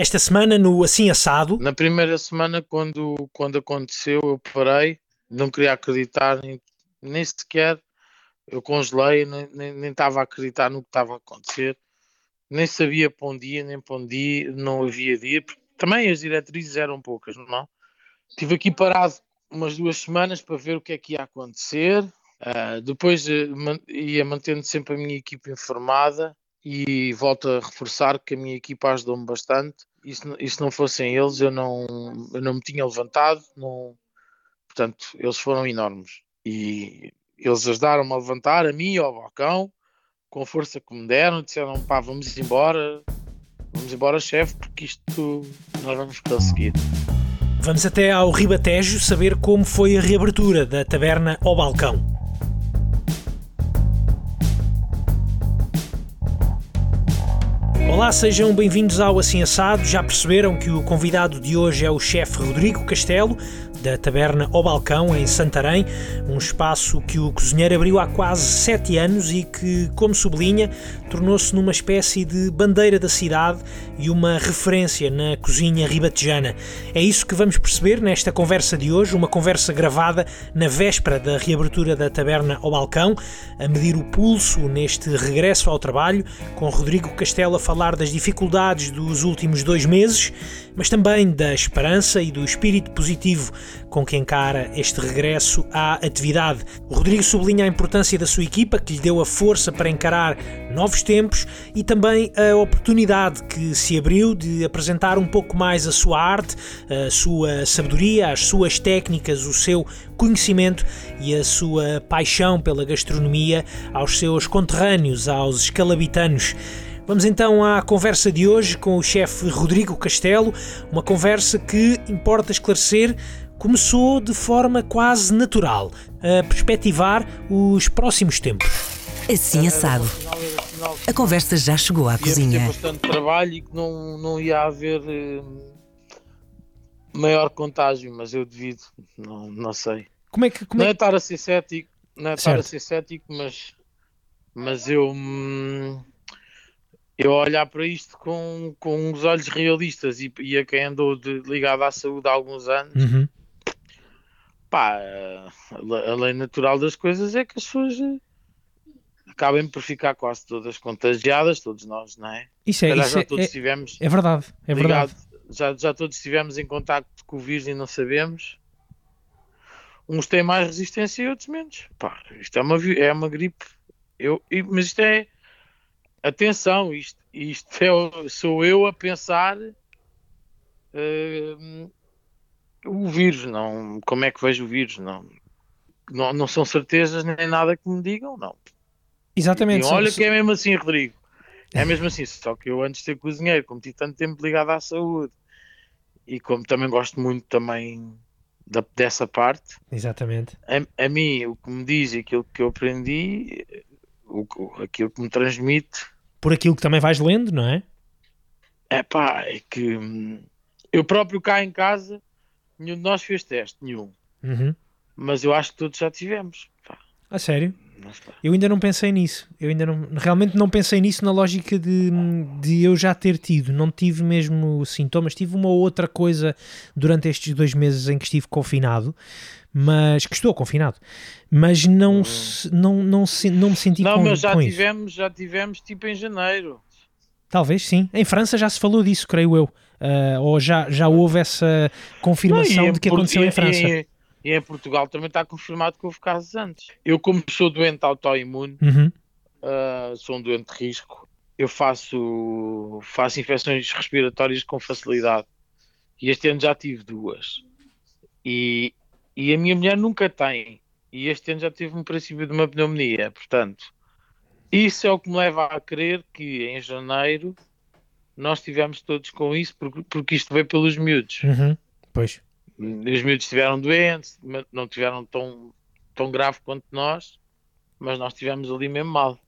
Esta semana no Assim Assado. Na primeira semana, quando, quando aconteceu, eu parei, não queria acreditar, nem, nem sequer eu congelei, nem, estava a acreditar no que estava a acontecer, nem sabia para um dia, nem para um dia, não havia dia, também as diretrizes eram poucas, não? Estive aqui parado umas duas semanas para ver o que é que ia acontecer. Uh, depois uh, ia mantendo sempre a minha equipa informada e volto a reforçar que a minha equipa ajudou-me bastante. E se, não fossem eles, eu não, eu não me tinha levantado. Não... Portanto, eles foram enormes. E eles ajudaram-me a levantar, a mim e ao balcão, com a força que me deram. Disseram: pá, vamos embora, vamos embora, chefe, porque isto nós vamos conseguir. Vamos até ao Ribatejo saber como foi a reabertura da taberna ao balcão. Olá, sejam bem-vindos ao Assim Assado. Já perceberam que o convidado de hoje é o chefe Rodrigo Castelo, da Taberna ao Balcão, em Santarém, um espaço que o cozinheiro abriu há quase sete anos e que, como sublinha, tornou-se numa espécie de bandeira da cidade e uma referência na cozinha ribatejana. É isso que vamos perceber nesta conversa de hoje, uma conversa gravada na véspera da reabertura da Taberna ao Balcão, a medir o pulso neste regresso ao trabalho, com Rodrigo Castelo a falar das dificuldades dos últimos dois meses, mas também da esperança e do espírito positivo com que encara este regresso à atividade. O Rodrigo sublinha a importância da sua equipa, que lhe deu a força para encarar novos tempos e também a oportunidade que se abriu de apresentar um pouco mais a sua arte, a sua sabedoria, as suas técnicas, o seu conhecimento e a sua paixão pela gastronomia aos seus conterrâneos, aos escalabitanos. Vamos então à conversa de hoje com o chefe Rodrigo Castelo, uma conversa que importa esclarecer começou de forma quase natural a perspectivar os próximos tempos. Assim assado. A conversa já chegou à cozinha. Ia bastante trabalho e que não, não ia haver eh, maior contágio, mas eu devido, não, não sei. Como é que, como não é... é estar a ser cético, não é estar a ser cético, mas, mas eu, hum, eu olhar para isto com, com os olhos realistas e, e a quem andou de, ligado à saúde há alguns anos. Uhum pá, a lei natural das coisas é que as pessoas eh, acabem por ficar quase todas contagiadas, todos nós, não é? Isso é, isso já é, todos é, estivemos é verdade, é ligado, verdade. Já, já todos estivemos em contato com o vírus e não sabemos. Uns têm mais resistência e outros menos. Pá, isto é uma, é uma gripe. Eu, mas isto é. Atenção, isto, isto é, sou eu a pensar. Uh, o vírus, não, como é que vejo o vírus, não, não, não são certezas nem nada que me digam, não. Exatamente. E, olha que é mesmo assim, Rodrigo, é mesmo assim, só que eu antes de ser cozinheiro, como tive tanto tempo ligado à saúde e como também gosto muito também da, dessa parte, Exatamente. A, a mim o que me diz e aquilo que eu aprendi, o, aquilo que me transmite. Por aquilo que também vais lendo, não é? É pá, é que hum, eu próprio cá em casa Nenhum de nós fez teste, nenhum. Uhum. Mas eu acho que todos já tivemos. Pá. A sério? Eu ainda não pensei nisso. Eu ainda não, realmente não pensei nisso na lógica de, de eu já ter tido. Não tive mesmo sintomas. Tive uma ou outra coisa durante estes dois meses em que estive confinado, mas que estou confinado. Mas não, hum. não, não, não, não me senti não, com, mas já tivemos, isso. já tivemos tipo em janeiro. Talvez sim. Em França já se falou disso, creio eu. Uh, ou já, já houve essa confirmação não, de que aconteceu em França? E, e, em Portugal também está confirmado que houve casos antes. Eu, como sou doente autoimune, uhum. uh, sou um doente de risco, eu faço, faço infecções respiratórias com facilidade. E este ano já tive duas. E, e a minha mulher nunca tem. E este ano já tive um princípio de uma pneumonia. Portanto, isso é o que me leva a crer que em janeiro nós estivemos todos com isso, porque, porque isto veio pelos miúdos. Uhum, pois. Os miúdos estiveram doentes, não tiveram tão, tão grave quanto nós, mas nós estivemos ali mesmo mal.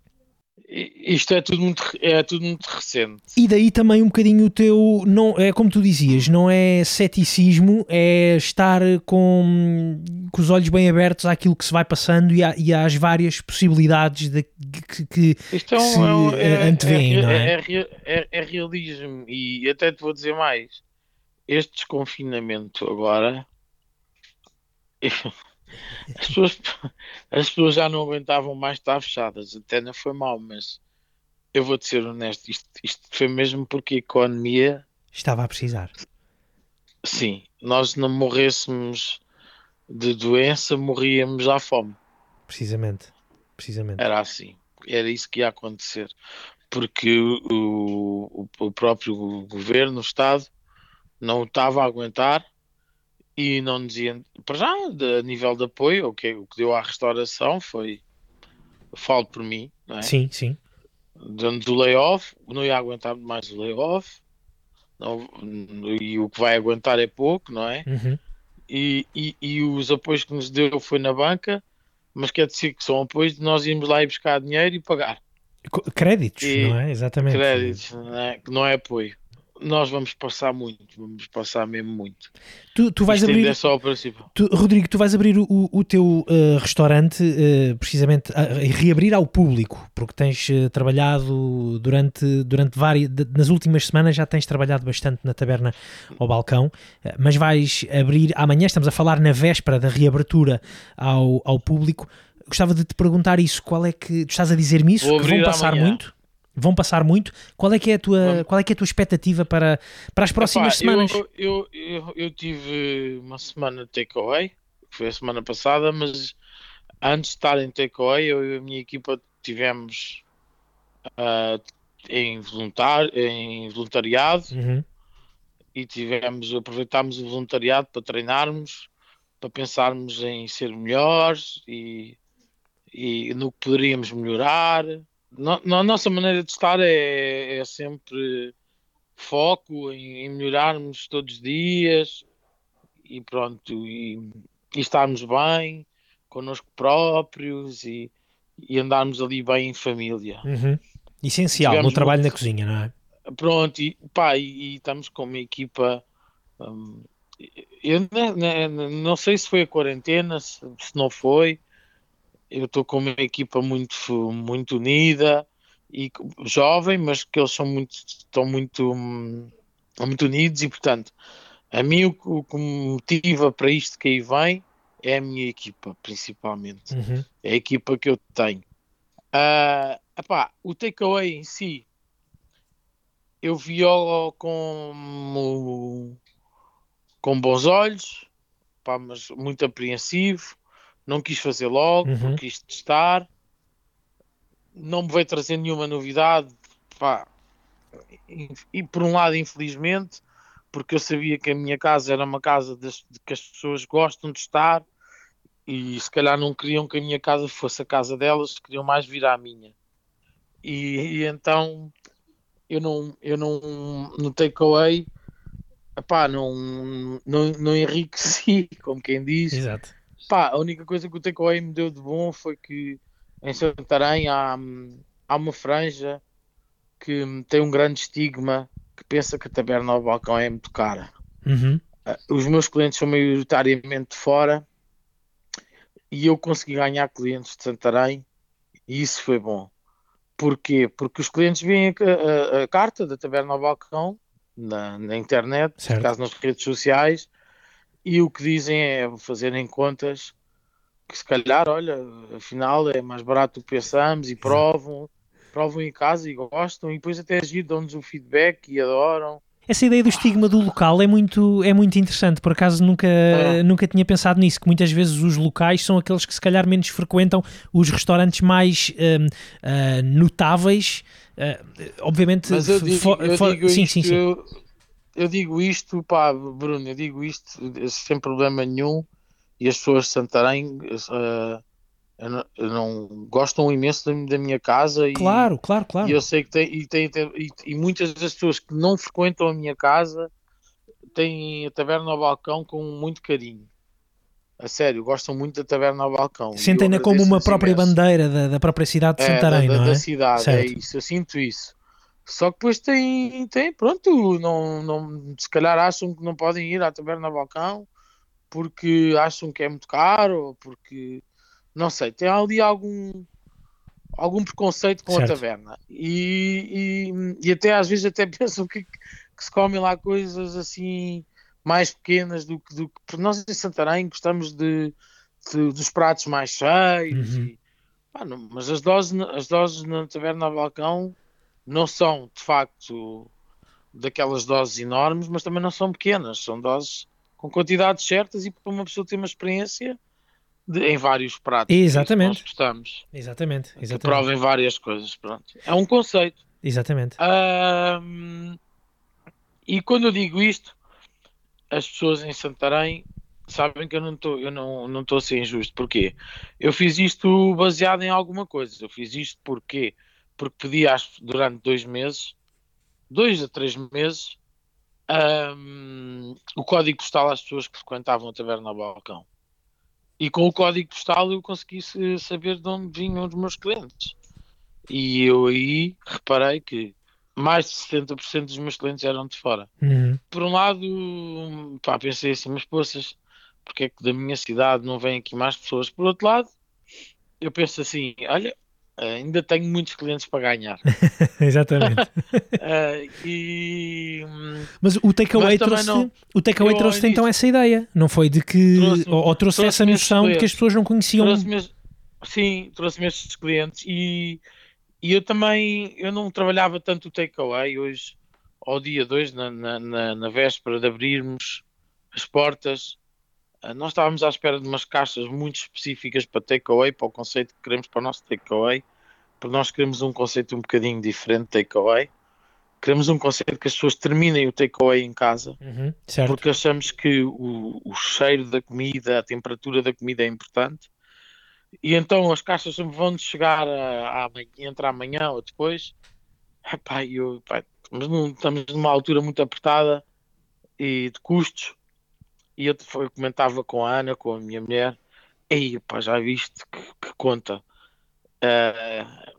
Isto é tudo muito, é tudo muito recente. E daí também um bocadinho o teu, não, é como tu dizias, não é ceticismo, é estar com, com os olhos bem abertos àquilo que se vai passando e, à, e às várias possibilidades de, que, que, Isto é, se um, é, é, não é? é, é, é realismo e até te vou dizer mais. Este desconfinamento agora as pessoas, as pessoas já não aguentavam mais estar fechadas, até não foi mal, mas eu vou-te ser honesto, isto, isto foi mesmo porque a economia, Estava a precisar. sim, nós não morrêssemos de doença, morríamos à fome. Precisamente. Precisamente. Era assim, era isso que ia acontecer, porque o, o, o próprio governo, o Estado, não estava a aguentar e não nos ia, para já, de, a nível de apoio, o que, o que deu à restauração foi, falo por mim, não é? Sim, sim. dando o layoff, não ia aguentar mais o layoff, não, e o que vai aguentar é pouco, não é? Uhum. E, e, e os apoios que nos deu foi na banca, mas quer dizer que são apoios de nós irmos lá e buscar dinheiro e pagar Créditos, E não é? Exatamente. créditos, não é? que não é apoio. Nós vamos passar muito, vamos passar mesmo muito. Tu, tu vais Isto abrir. é só o princípio. Tu, Rodrigo, tu vais abrir o, o teu uh, restaurante uh, precisamente a, a reabrir ao público, porque tens uh, trabalhado durante, durante várias. de- nas últimas semanas já tens trabalhado bastante na taberna ao balcão, mas vais abrir amanhã, estamos a falar na véspera da reabertura ao, ao público. Gostava de te perguntar isso, qual é que. Tu estás a dizer-me isso? Vou Que vão passar amanhã. muito? Vão passar muito? Qual é que é a tua, qual é que é a tua expectativa para, para as próximas Epá, semanas? Eu, eu, eu, eu tive uma semana de takeaway, que foi a semana passada, mas antes de estar em takeaway, eu e a minha equipa tivemos ah, em, voluntar, em voluntariado Uhum. e tivemos, aproveitámos o voluntariado para treinarmos, para pensarmos em ser melhores e, e no que poderíamos melhorar. No, na nossa maneira de estar é, é sempre foco em, em melhorarmos todos os dias e pronto, e, e estarmos bem connosco próprios e, e andarmos ali bem em família. Uhum. Essencial no Tivemos trabalho muito- na cozinha, não é? Pronto, e, pá, e, e estamos com uma equipa. hum, eu ne- ne- não sei se foi a quarentena, se, se não foi. Eu estou com uma equipa muito, muito unida e jovem, mas que eles são muito, estão muito, hum, muito unidos e, portanto, a mim o, que- o que me motiva para isto que aí vem é a minha equipa, principalmente Uhum. é a equipa que eu tenho. Ah, epá, o takeaway em si, eu vi-o com, com bons olhos, pá, mas muito apreensivo. Não quis fazer logo, Uhum. porque quis testar. Não me veio trazer nenhuma novidade, pá. E, por um lado, infelizmente, porque eu sabia que a minha casa era uma casa das- de que as pessoas gostam de estar e se calhar não queriam que a minha casa fosse a casa delas, queriam mais vir à minha. E, e então eu não, eu não no takeaway, epá, não, não, não enriqueci, como quem diz. Exato. Pá, a única coisa que o takeaway me deu de bom foi que em Santarém há, há uma franja que tem um grande estigma que pensa que a taberna ao balcão é muito cara. Uhum. Uh, os meus clientes são maioritariamente de fora e eu consegui ganhar clientes de Santarém e isso foi bom. Porquê? Porque os clientes veem a, a- a carta da Taberna ao Balcão na, na internet, Certo. no caso nas redes sociais, e o que dizem é fazerem contas que se calhar, olha, afinal é mais barato do que pensamos e provam, provam em casa e gostam e depois até agir, dão-nos o feedback e adoram. Essa ideia do estigma do local é muito, é muito interessante. Por acaso nunca, É. nunca tinha pensado nisso, que muitas vezes os locais são aqueles que se calhar menos frequentam os restaurantes mais hum, ah, notáveis. Ah, obviamente, Mas eu digo, eu digo sim, isto, sim, sim. Eu, eu digo isto, pá, Bruno, eu digo isto sem problema nenhum e as pessoas de Santarém eh, eu não, eu não- gostam imenso da, da minha casa e, Claro, claro, claro. e eu sei que tem, e, tem, tem- e, e muitas das pessoas que não frequentam a minha casa têm a taberna ao balcão com muito carinho. a sério, gostam muito da taberna ao balcão. Sentem-na como uma própria imenso. bandeira da, da, própria cidade de Santarém, é, da, não é? Da cidade, é certo. é isso, eu sinto isso. Só que depois tem, tem pronto, não, não, se calhar acham que não podem ir à taberna balcão porque acham que é muito caro, porque não sei, tem ali algum algum preconceito com certo. a taberna e, e, e, até às vezes até pensam que, que, se comem lá coisas assim mais pequenas do que, do que porque nós em Santarém gostamos de, de dos pratos mais cheios uhum. e, pá, não, mas as doses, as doses na taberna ao balcão não são de facto daquelas doses enormes, mas também não são pequenas, são doses com quantidades certas e para uma pessoa ter uma experiência de, em vários pratos. Exatamente. Que nós gostamos. Exatamente. Exatamente. Que provem várias coisas. Pronto. É um conceito. Exatamente. Um, e quando eu digo isto, as pessoas em Santarém sabem que eu não estou eu não não estou a ser injusto. Porquê? Eu fiz isto baseado em alguma coisa. Eu fiz isto porque porque pedi às, durante dois meses, dois a três meses, um, o código postal às pessoas que frequentavam a taberna ao balcão. E com o código postal eu consegui saber de onde vinham os meus clientes. E eu aí reparei que mais de 70% dos meus clientes eram de fora. Uhum. Por um lado, pá, pensei assim, mas poças, porque é que da minha cidade não vêm aqui mais pessoas? Por outro lado, eu penso assim, olha, ainda tenho muitos clientes para ganhar. Exatamente. uh, e... Mas o takeaway trouxe, não, o takeaway trouxe então essa ideia, não foi de que trouxe ou, ou trouxe, trouxe essa noção de que as pessoas não conheciam. Trouxe sim, trouxe-me estes clientes e, e eu também eu não trabalhava tanto o takeaway hoje ao dia 2, na, na, na véspera de abrirmos as portas nós estávamos à espera de umas caixas muito específicas para takeaway, para o conceito que queremos para o nosso takeaway, porque nós queremos um conceito um bocadinho diferente de takeaway. Queremos um conceito que as pessoas terminem o takeaway em casa, uhum, porque achamos que o, o, cheiro da comida, a temperatura da comida é importante. E então as caixas vão chegar a, a, entre amanhã ou depois. Epá, eu, epá, estamos numa altura muito apertada e de custos e eu, eu comentava com a Ana, com a minha mulher, ei, pá, já viste que, que conta. Uh,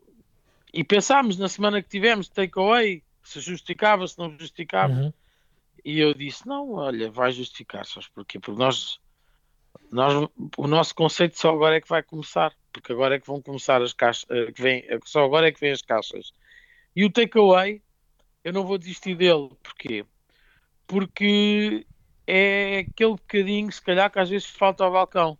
e pensámos na semana que tivemos takeaway, se justificava, se não justificava. Uhum. E eu disse: não, olha, vai justificar, sabes porquê? Porque nós, nós, o nosso conceito só agora é que vai começar, porque agora é que vão começar as caixas, eh, que vem, só agora é que vem as caixas. E o takeaway, eu não vou desistir dele, porquê? Porque é aquele bocadinho, se calhar, que às vezes falta ao balcão.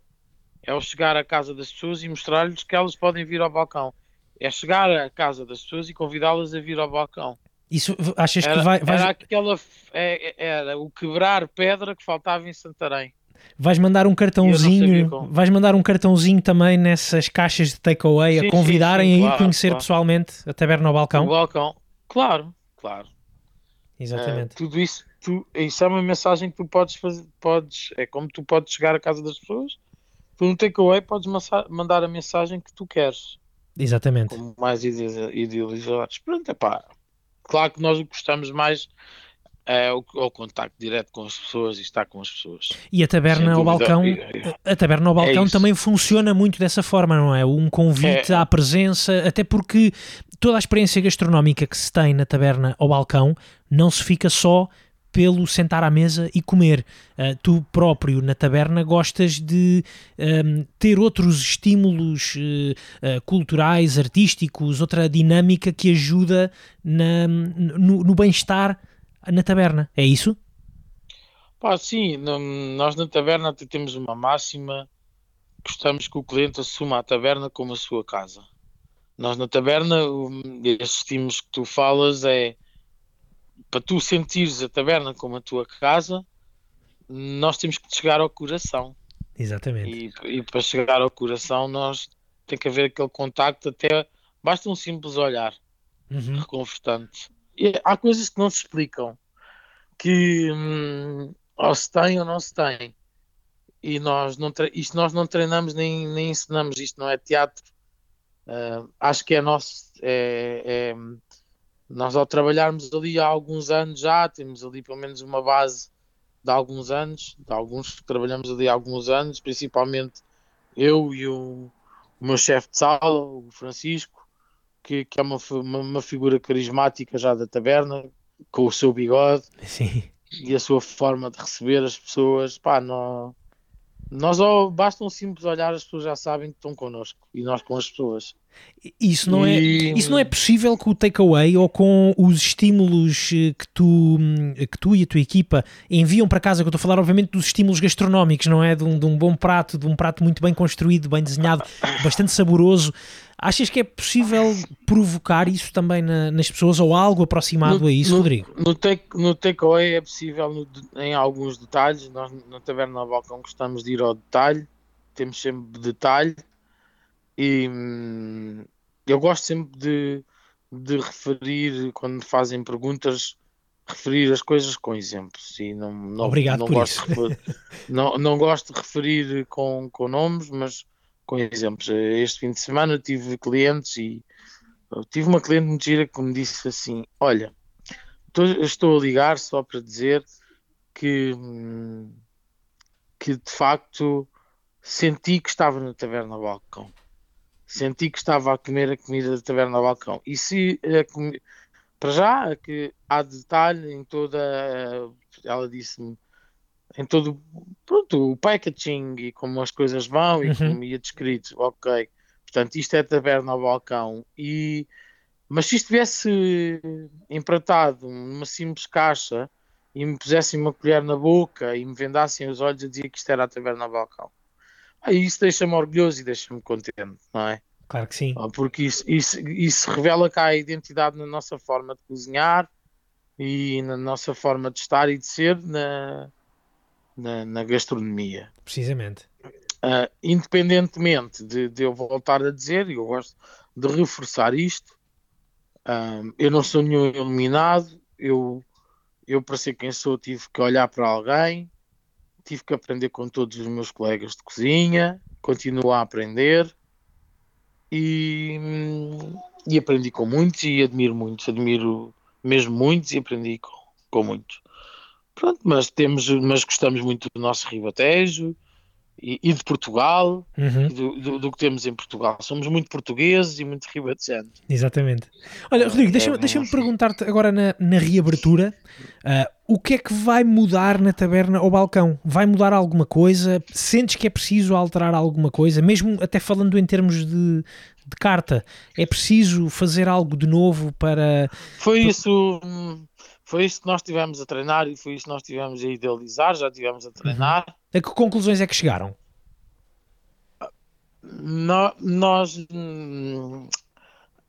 É o chegar à casa das pessoas e mostrar-lhes que elas podem vir ao balcão. É chegar à casa das pessoas e convidá-las a vir ao balcão. Isso achas era, que vai. Era aquela. É, é, era o quebrar pedra que faltava em Santarém. Vais mandar um cartãozinho, vais mandar um cartãozinho também nessas caixas de takeaway a convidarem sim, sim, a ir conhecer claro. pessoalmente a taberna ao balcão? Balcão, claro, claro. Exatamente. Uh, tudo isso tu, isso é uma mensagem que tu podes fazer, podes, é como tu podes chegar à casa das pessoas, tu no takeaway podes mandar a mensagem que tu queres. Exatamente. Como mais idealizados. Pronto, é pá. Claro que nós gostamos mais é o, o contacto direto com as pessoas e estar com as pessoas. E a taberna ao balcão, a taberna ao é balcão é também funciona muito dessa forma, não é? Um convite é. à presença, até porque toda a experiência gastronómica que se tem na taberna ao balcão não se fica só pelo sentar à mesa e comer. Uh, tu próprio, na taberna, gostas de um, ter outros estímulos uh, uh, culturais, artísticos, outra dinâmica que ajuda na, no, no bem-estar na taberna. É isso? Pá, sim, nós na taberna temos uma máxima. Gostamos que o cliente assuma a taberna como a sua casa. Nós na taberna, esses estímulos que tu falas é para tu sentires a taberna como a tua casa, nós temos que chegar ao coração. Exatamente. E, e para chegar ao coração, nós tem que haver aquele contacto, até basta um simples olhar uhum. reconfortante. E há coisas que não se explicam, que hum, ou se tem ou não se tem. E nós não, isto nós não treinamos nem, nem ensinamos, isto não é teatro. Uh, acho que é nosso, é, é, nós ao trabalharmos ali há alguns anos já, temos ali pelo menos uma base de alguns anos, de alguns que trabalhamos ali há alguns anos, principalmente eu e o, o meu chefe de sala, o Francisco, que, que é uma, uma, uma, figura carismática já da taberna, com o seu bigode Sim. e a sua forma de receber as pessoas. Pá, não, nós ó, basta um simples olhar, as pessoas já sabem que estão connosco e nós com as pessoas. Isso não, é, isso não é possível com o takeaway ou com os estímulos eh, que tu, que tu e a tua equipa enviam para casa, que eu estou a falar obviamente dos estímulos gastronómicos, não é? De um, de um bom prato, de um prato muito bem construído, bem desenhado, bastante saboroso. Achas que é possível provocar isso também na, nas pessoas ou algo aproximado no, a isso, no, Rodrigo? No, take, no takeaway é possível no, em alguns detalhes. Nós na Taberna Balcão gostamos de ir ao detalhe, temos sempre detalhe e hum, eu gosto sempre de, de referir, quando me fazem perguntas, referir as coisas com exemplos. E não, não, Obrigado não por gosto isso. De não, não gosto de referir com, com nomes, mas com exemplos. Este fim de semana tive clientes e tive uma cliente muito gira que me disse assim: Olha, estou, a ligar só para dizer que, que de facto senti que estava na taverna balcão. Senti que estava a comer a comida da taverna balcão. E se para já que há detalhe em toda ela disse-me em todo pronto, o packaging e como as coisas vão e Uhum. como ia descrito, ok. Portanto, isto é taberna ao balcão. E, mas se estivesse empratado numa simples caixa e me pusessem uma colher na boca e me vendassem os olhos, eu dizia que isto era a taberna ao balcão. Aí isso deixa-me orgulhoso e deixa-me contente, não é? Claro que sim. Porque isso, isso, isso revela cá a identidade na nossa forma de cozinhar e na nossa forma de estar e de ser na, na, na gastronomia. Precisamente. Uh, independentemente de, de, eu voltar a dizer, e eu gosto de reforçar isto, um, eu não sou nenhum iluminado, eu, eu para ser quem sou tive que olhar para alguém, tive que aprender com todos os meus colegas de cozinha, continuo a aprender e, e aprendi com muitos e admiro muitos, admiro mesmo muitos e aprendi com, com muitos. Pronto, mas temos, mas gostamos muito do nosso ribatejo e, e de Portugal, Uhum. do, do, do que temos em Portugal. Somos muito portugueses e muito ribatejanos. Exatamente. Olha, Rodrigo, deixa-me É, deixa vamos- perguntar-te agora na, na reabertura ah, o que é que vai mudar na taberna ao balcão? Vai mudar alguma coisa? Sentes que é preciso alterar alguma coisa? Mesmo até falando em termos de, de carta, é preciso fazer algo de novo para. Foi isso, hum, foi isso que nós tivemos a treinar e foi isso que nós tivemos a idealizar, já tivemos a treinar. A que conclusões é que chegaram? No- nós, hum,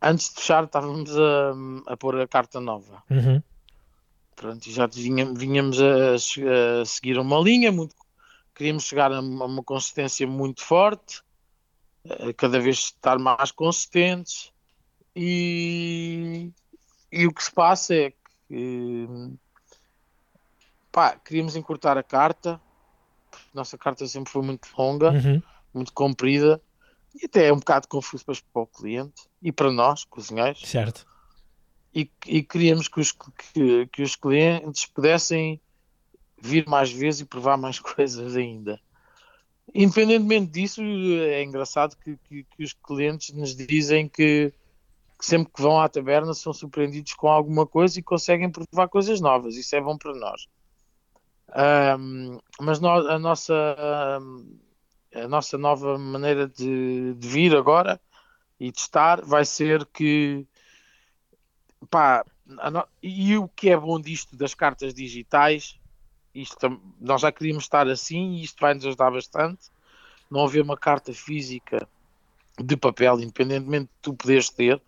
antes de fechar, estávamos a, a pôr a carta nova. Uhum. Pronto, e já vinhamos, vinhamos a, a seguir uma linha, muito, queríamos chegar a uma, uma consistência muito forte, cada vez estar mais consistentes, e, e o que se passa é que pá, queríamos encurtar a carta, nossa carta sempre foi muito longa, Uhum. muito comprida, e até é um bocado confuso para o cliente e para nós, cozinheiros Certo. e, e queríamos que os, que, que os clientes pudessem vir mais vezes e provar mais coisas ainda. Independentemente disso, é engraçado que, que, que os clientes nos dizem que, que sempre que vão à taberna são surpreendidos com alguma coisa e conseguem provar coisas novas. Isso é bom para nós. Ahm, mas nó- a, nossa, a nossa nova maneira de, de vir agora e de estar vai ser que pá, no- e o que é bom disto das cartas digitais, isto nós já queríamos estar assim e isto vai nos ajudar bastante. Não haver uma carta física de papel, independentemente de tu poderes ter.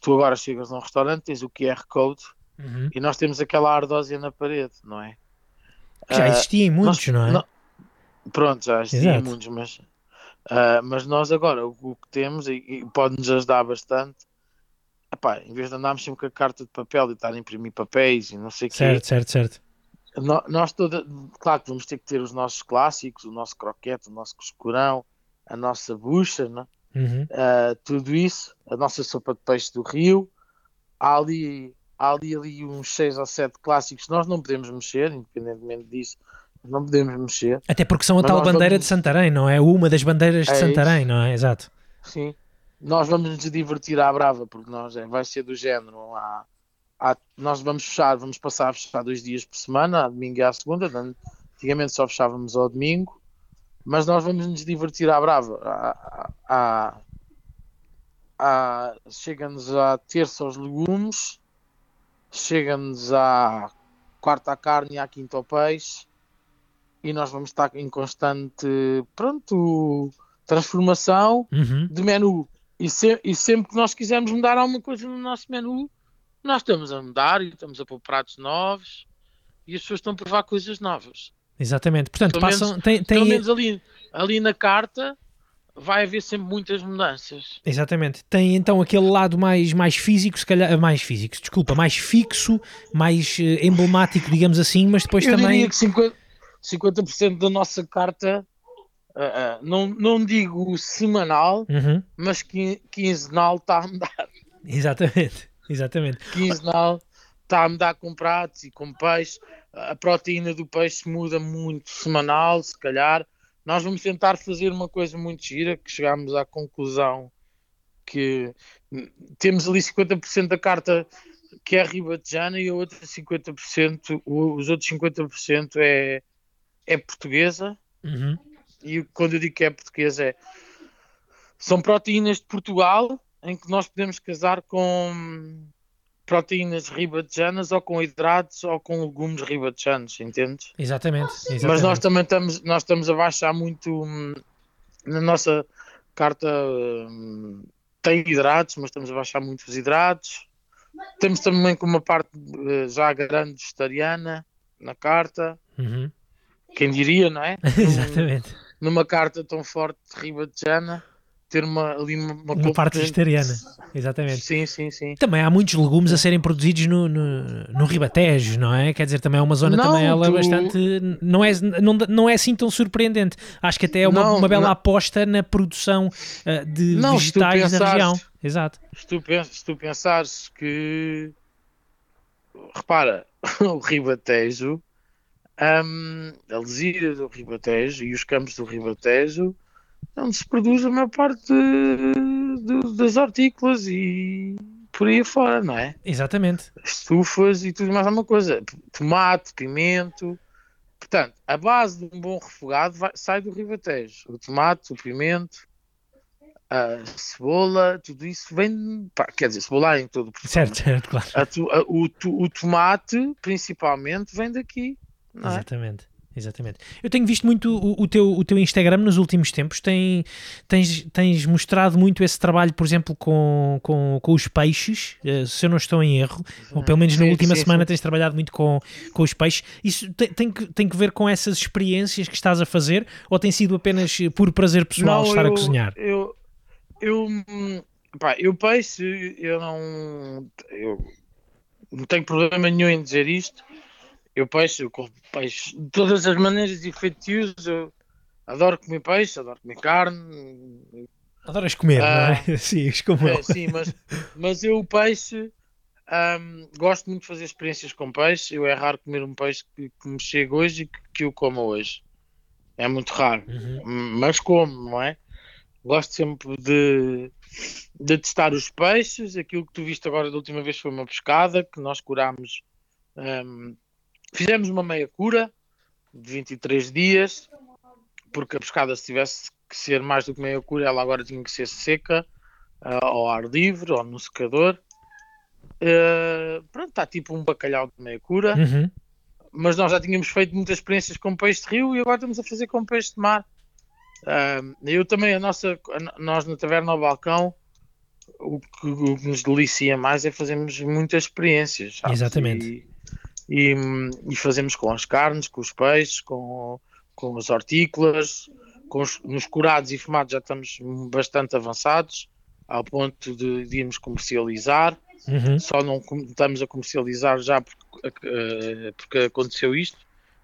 Tu agora chegas a um restaurante, tens o QR Code Uhum. e nós temos aquela ardósia na parede, não é? Que já Ah, existia em muitos, nós- não é? nó- Pronto, já existem Exato. muitos, mas, ah, mas nós agora o, o que temos e, e pode nos ajudar bastante. Epá, em vez de andarmos sempre com a carta de papel e estar a imprimir papéis e não sei o quê, Certo, certo, certo. nó- nós toda, claro que vamos ter que ter os nossos clássicos, o nosso croquete, o nosso coscurão, a nossa bucha, né? Uhum. Ah, tudo isso, a nossa sopa de peixe do rio. Há ali há ali, ali uns 6 ou 7 clássicos, nós não podemos mexer, independentemente disso, não podemos mexer. Até porque são a Mas tal bandeira vamos- de Santarém, não é? Uma das bandeiras de É Santarém, não é? Exato. Sim. Nós vamos nos divertir à brava, porque nós é, vai ser do género. Há, há- nós vamos fechar, vamos passar a fechar dois dias por semana, a domingo e à segunda. Antigamente só fechávamos ao domingo, mas nós vamos nos divertir à brava. Há- há- há- Chega-nos à terça aos legumes, chega-nos à quarta à carne e à quinta ao peixe, e nós vamos estar em constante, pronto, transformação Uhum. de menu. E, se- e sempre que nós quisermos mudar alguma coisa no nosso menu, nós estamos a mudar e estamos a pôr pratos novos e as pessoas estão a provar coisas novas. Exatamente. Portanto, Pelo passam. Tem, Pelo tem, menos ali, ali na carta vai haver sempre muitas mudanças. Exatamente. Tem então aquele lado mais, mais físico, se calhar. Mais físico, desculpa, mais fixo, mais eh, emblemático, digamos assim, mas depois Eu também. diria que 50%, 50% da nossa carta, ah, ah, não, não digo semanal, Uhum. mas quin- quinzenal está a mudar. Exatamente. Exatamente. quinzenal está a mudar com pratos e com peixe. A proteína do peixe muda muito semanal, se calhar. Nós vamos tentar fazer uma coisa muito gira, que chegámos à conclusão que temos ali 50% da carta que é ribatejana e a outra 50%, o- os outros 50% é, é portuguesa. Uhum. E quando eu digo que é portuguesa é são proteínas de Portugal em que nós podemos casar com proteínas ribatejanas ou com hidratos ou com legumes ribatejanos, entendes? Exatamente. Exatamente. Mas nós também estamos, nós estamos a baixar muito hum, na nossa carta hum, tem hidratos, mas estamos a baixar muito os hidratos. Temos também com uma parte eh, já grande vegetariana na carta. Uhum. Quem diria, não é? Exatamente. numa carta tão forte de ribatejana, ter uma, ali uma, uma, Uma parte vegetariana. Exatamente. Sim, sim, sim. Também há muitos legumes a serem produzidos no, no, no Ribatejo, não é? Quer dizer, também é uma zona Não, também ela tu- bastante. Não é, não, não é assim tão surpreendente. Acho que até é uma, Não, uma bela não. aposta na produção ah, de Não, vegetais da pensares- região. Exato. Se tu, se tu pensares que repara, o Ribatejo, a Lesíria do Ribatejo e os campos do Ribatejo onde se produz a maior parte de- de- das hortícolas e por aí fora, não é? Exatamente. estufas e tudo mais alguma coisa. Tomate, pimento. Portanto, a base de um bom refogado vai- sai do Ribatejo. O tomate, o pimento, a cebola, tudo isso vem. pá, quer dizer, cebola em todo o processo. Certo, certo, claro. A a- o, o tomate, principalmente, vem daqui. É? Exatamente. Exatamente. Eu tenho visto muito o, o teu, o teu Instagram nos últimos tempos. Tem, tens, tens mostrado muito esse trabalho, por exemplo, com, com, com os peixes, eh, se eu não estou em erro, ou pelo menos na Sim, última sim, semana sim. tens trabalhado muito com, com os peixes. Isso tem, tem, que, tem que ver com essas experiências que estás a fazer ou tem sido apenas eh, por prazer pessoal estar eu, a cozinhar? Eu, eu, pá, eu peixe, eu não, eu não tenho problema nenhum em dizer isto. Eu peixe, eu como peixe de todas as maneiras e feitios. Eu adoro comer peixe, adoro comer carne. Adoras comer, Ah, não é? Sim, como. É, sim, mas, mas eu o peixe hum, gosto muito de fazer experiências com peixe. Eu é raro comer um peixe que, que me chega hoje e que, que eu como hoje. É muito raro Uhum. mas como, não é? Gosto sempre de, de testar os peixes. Aquilo que tu viste agora da última vez foi uma pescada que nós curámos. hum, fizemos uma meia cura de 23 dias, porque a pescada, se tivesse que ser mais do que meia cura, ela agora tinha que ser seca, ah, ao ar livre ou no secador. Ah, pronto, está tipo um bacalhau de meia cura Uhum. mas nós já tínhamos feito muitas experiências com peixe de rio e agora estamos a fazer com peixe de mar. Ahm, eu também, a nossa, a- nós na Taverna ao Balcão, o que, o que nos delicia mais é fazermos muitas experiências. sabes? Exatamente. E, e, e fazemos com as carnes, com os peixes, com, com as hortícolas, com os, nos curados e fumados já estamos bastante avançados, ao ponto de, de irmos comercializar Uhum. só não estamos a comercializar já porque, eh, porque aconteceu isto,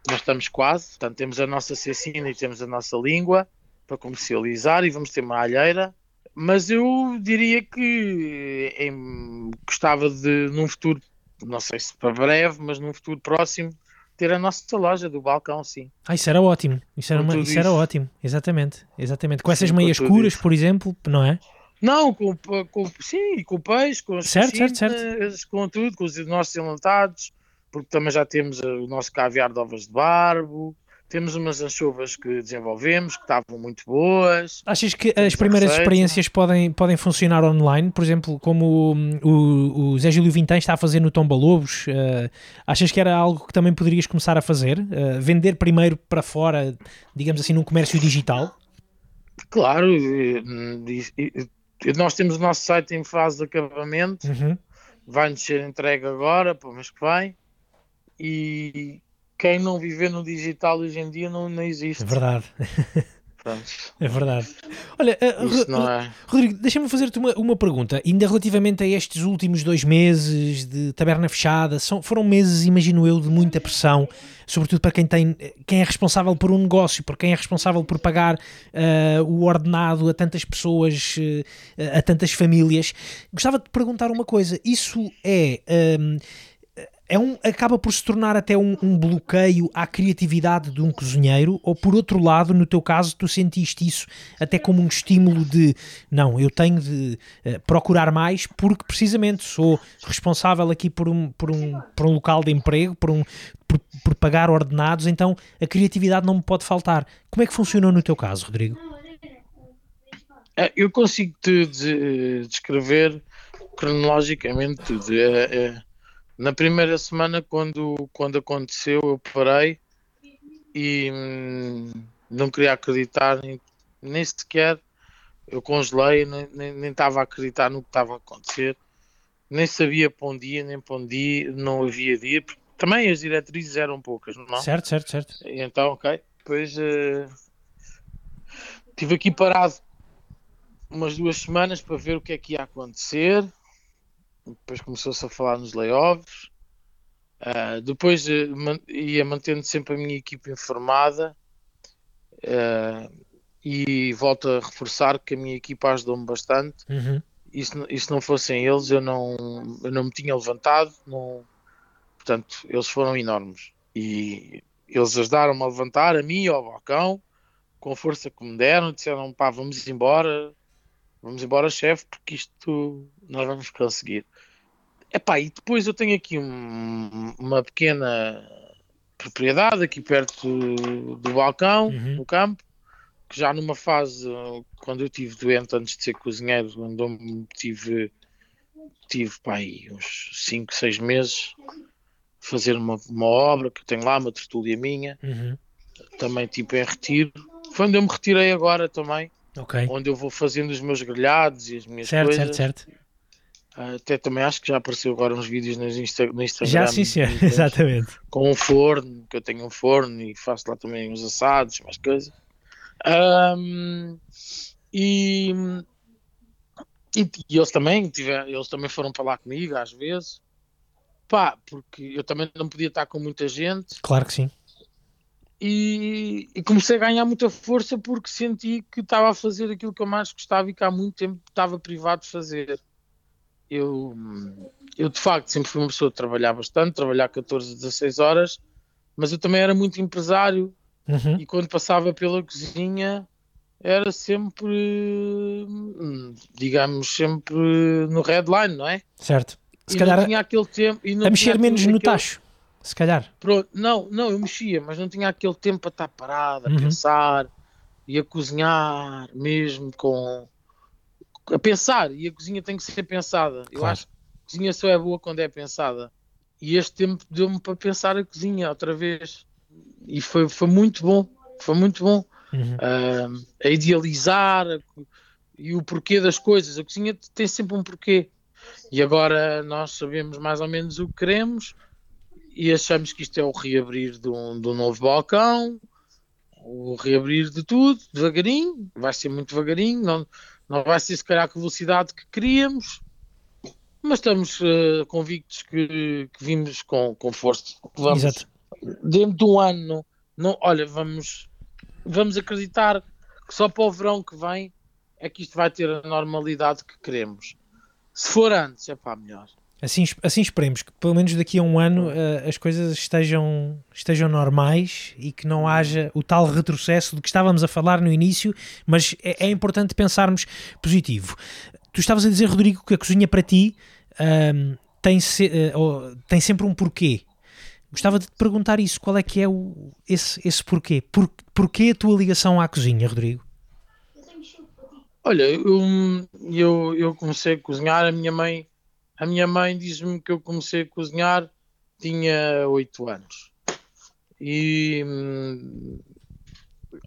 mas estamos quase. Portanto, temos a nossa cecina e temos a nossa língua para comercializar e vamos ter uma alheira. Mas eu diria que em- gostava de, num futuro não sei se para breve, mas num futuro próximo, ter a nossa loja do balcão, sim. Ah, isso era ótimo. Isso era, uma, isso era ótimo, exatamente. Exatamente. Com essas sim, meias curas, por exemplo, não é? Não, com, com, sim, com o peixe, com as certo, certo, certo. com tudo, com os nossos enlatados, porque também já temos o nosso caviar de ovas de barbo, temos umas anchovas que desenvolvemos que estavam muito boas. Achas que as primeiras experiências podem, podem funcionar online? Por exemplo, como o, o, o Zé Gílio Vintém está a fazer no Tomba Lobos, uh, achas que era algo que também poderias começar a fazer? Uh, vender primeiro para fora, digamos assim, num comércio digital? Claro, e, e, e, nós temos o nosso site em fase de acabamento, uhum. vai-nos ser entregue agora, para o mês que vem, e quem não viver no digital hoje em dia não, não existe. É verdade. Pronto. É verdade. Olha, uh, é... Rodrigo, deixa-me fazer-te uma, uma pergunta. Ainda relativamente a estes últimos dois meses de taberna fechada, são, foram meses, imagino eu, de muita pressão, sobretudo para quem, tem, quem é responsável por um negócio, por quem é responsável por pagar uh, o ordenado a tantas pessoas, uh, a tantas famílias. Gostava de perguntar uma coisa: isso é é um, acaba por se tornar até um, um, bloqueio à criatividade de um cozinheiro, ou por outro lado, no teu caso, tu sentiste isso até como um estímulo de não, eu tenho de uh, procurar mais porque precisamente sou responsável aqui por um, por um, por um local de emprego, por, um, por, por pagar ordenados, então a criatividade não me pode faltar. Como é que funcionou no teu caso, Rodrigo? É, eu consigo te descrever cronologicamente tudo. É, é na primeira semana, quando, quando aconteceu, eu parei e hum, não queria acreditar, nem, nem sequer eu congelei, nem estava a acreditar no que estava a acontecer, nem sabia para um dia, nem para um dia, não havia dia, porque também as diretrizes eram poucas, não? É? Certo, certo, certo. E então, ok, depois uh, estive aqui parado umas duas semanas para ver o que é que ia acontecer depois começou-se a falar nos layoffs. Uh, depois uh, man ia mantendo sempre a minha equipe informada uh, e volto a reforçar que a minha equipa ajudou-me bastante. Uhum. E, se, e se não fossem eles, eu não, eu não me tinha levantado. Não... Portanto, eles foram enormes. E eles ajudaram-me a levantar, a mim e ao balcão, com a força que me deram. Disseram: pá, vamos embora, vamos embora, chefe, porque isto nós vamos conseguir. Epá, e depois eu tenho aqui um, uma pequena propriedade aqui perto do, do balcão, uhum. no campo, que já numa fase, quando eu estive doente antes de ser cozinheiro, quando eu tive, tive pá, uns 5, 6 meses, fazer uma, uma obra que eu tenho lá, uma tertúlia minha, uhum. também tipo em retiro. Foi onde eu me retirei agora também, okay. onde eu vou fazendo os meus grelhados e as minhas certo, coisas. Certo, certo. Até também acho que já apareceu agora uns vídeos no, Insta no Instagram. Já sim, sim, exatamente. Com um forno, que eu tenho um forno e faço lá também uns assados, mais coisas. Um, e, e, e, eles também tiver, eles também foram falar comigo às vezes. Pá, porque eu também não podia estar com muita gente. Claro que sim. E, e, comecei a ganhar muita força porque senti que estava a fazer aquilo que eu mais gostava e que há muito tempo estava privado de fazer eu, eu de facto sempre fui uma pessoa que trabalhava bastante, trabalhar 14, 16 horas, mas eu também era muito empresário uhum. e quando passava pela cozinha era sempre, digamos, sempre no headline, não é? Certo. Se e calhar não tinha aquele tempo. A mexer menos no tacho, se calhar. Pronto, não, não, eu mexia, mas não tinha aquele tempo para estar parado, a uhum. pensar e a cozinhar mesmo com a pensar e a cozinha tem que ser pensada. Claro. Eu acho que a cozinha só é boa quando é pensada. E este tempo deu-me para pensar a cozinha outra vez. E foi, foi muito bom. Foi muito bom. Uhum. Uh, a idealizar a, e o porquê das coisas. A cozinha tem sempre um porquê. E agora nós sabemos mais ou menos o que queremos e achamos que isto é o reabrir de um, de um novo balcão, o reabrir de tudo, devagarinho, vai ser muito devagarinho, não, não vai ser se calhar com a velocidade que queríamos, mas estamos uh, convictos que, que, vimos com, com força. Vamos, Exato. Dentro de um ano, não, olha, vamos, vamos acreditar que só para o verão que vem é que isto vai ter a normalidade que queremos. Se for antes, é para melhor. Assim, assim esperemos que pelo menos daqui a um ano uh, as coisas estejam, estejam normais e que não haja o tal retrocesso de que estávamos a falar no início, mas é, é importante pensarmos positivo. Tu estavas a dizer, Rodrigo, que a cozinha para ti uh, tem, se, uh, tem sempre um porquê. Gostava de te perguntar isso, qual é que é o, esse, esse porquê? Por, porquê a tua ligação à cozinha, Rodrigo? Olha, eu, eu, eu comecei a cozinhar, a minha mãe a minha mãe diz-me que eu comecei a cozinhar, tinha 8 anos. E hum,